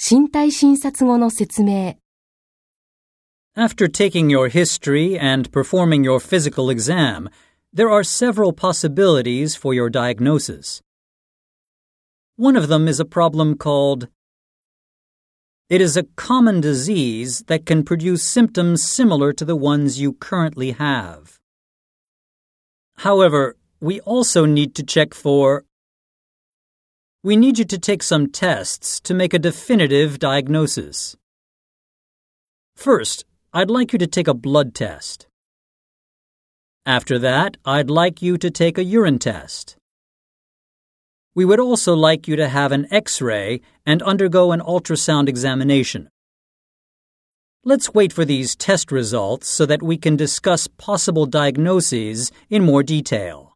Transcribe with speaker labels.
Speaker 1: 身体診察後の説明
Speaker 2: After taking your history and performing your physical exam, there are several possibilities for your diagnosis. One of them is a problem called It is a common disease that can produce symptoms similar to the ones you currently have. However, we also need to check for we need you to take some tests to make a definitive diagnosis. First, I'd like you to take a blood test. After that, I'd like you to take a urine test. We would also like you to have an x ray and undergo an ultrasound examination. Let's wait for these test results so that we can discuss possible diagnoses in more detail.